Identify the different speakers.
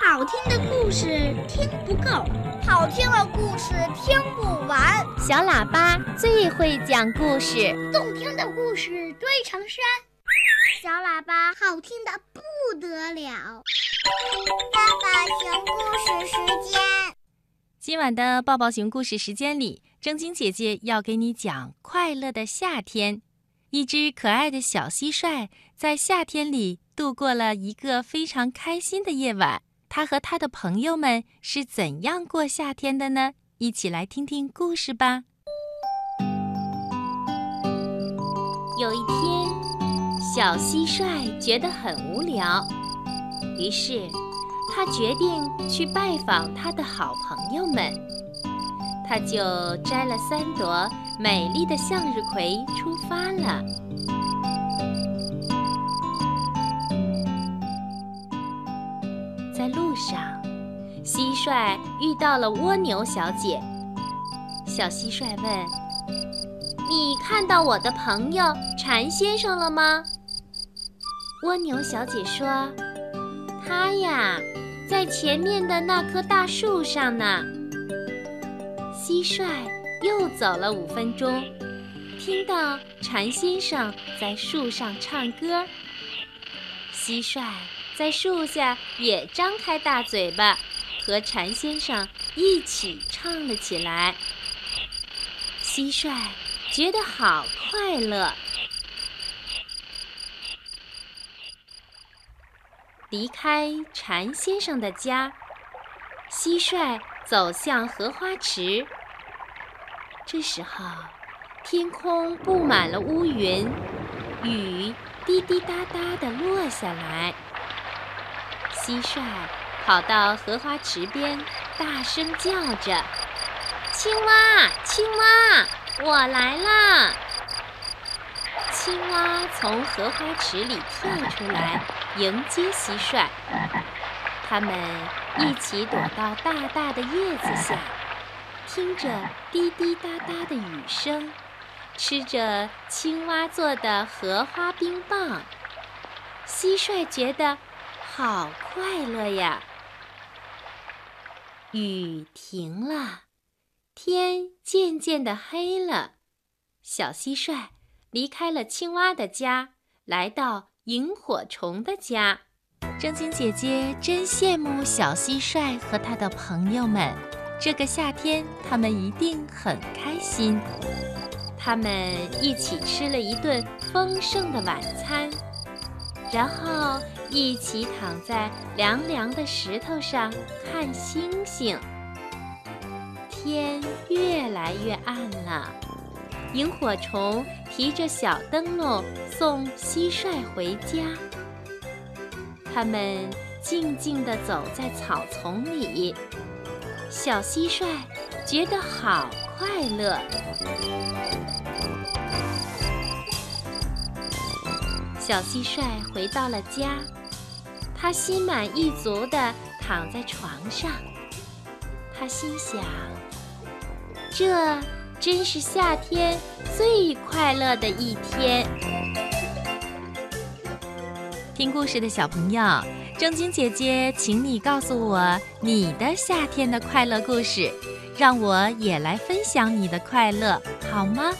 Speaker 1: 好听的故事听不够，
Speaker 2: 好听的故事听不完。
Speaker 3: 小喇叭最会讲故事，
Speaker 1: 动听的故事堆成山。
Speaker 2: 小喇叭好听的不得了。爸爸熊故事时间，
Speaker 3: 今晚的抱抱熊故事时间里，正晶姐姐要给你讲快乐的夏天。一只可爱的小蟋蟀在夏天里度过了一个非常开心的夜晚。他和他的朋友们是怎样过夏天的呢？一起来听听故事吧。有一天，小蟋蟀觉得很无聊，于是它决定去拜访它的好朋友们。它就摘了三朵美丽的向日葵，出发了。上，蟋蟀遇到了蜗牛小姐。小蟋蟀问：“你看到我的朋友蝉先生了吗？”蜗牛小姐说：“他呀，在前面的那棵大树上呢。”蟋蟀又走了五分钟，听到蝉先生在树上唱歌。蟋蟀在树下也张开大嘴巴，和蝉先生一起唱了起来。蟋蟀觉得好快乐。离开蝉先生的家，蟋蟀走向荷花池。这时候，天空布满了乌云，雨滴滴答答的落下来。蟋蟀跑到荷花池边，大声叫着：“青蛙，青蛙，我来啦！”青蛙从荷花池里跳出来，迎接蟋蟀。它们一起躲到大大的叶子下。听着滴滴答答的雨声，吃着青蛙做的荷花冰棒，蟋蟀觉得好快乐呀。雨停了，天渐渐的黑了，小蟋蟀离开了青蛙的家，来到萤火虫的家。正晶姐姐真羡慕小蟋蟀和它的朋友们。这个夏天，他们一定很开心。他们一起吃了一顿丰盛的晚餐，然后一起躺在凉凉的石头上看星星。天越来越暗了，萤火虫提着小灯笼送蟋蟀回家。他们静静地走在草丛里。小蟋蟀觉得好快乐。小蟋蟀回到了家，它心满意足地躺在床上。它心想：这真是夏天最快乐的一天。听故事的小朋友。正晶姐姐，请你告诉我你的夏天的快乐故事，让我也来分享你的快乐，好吗？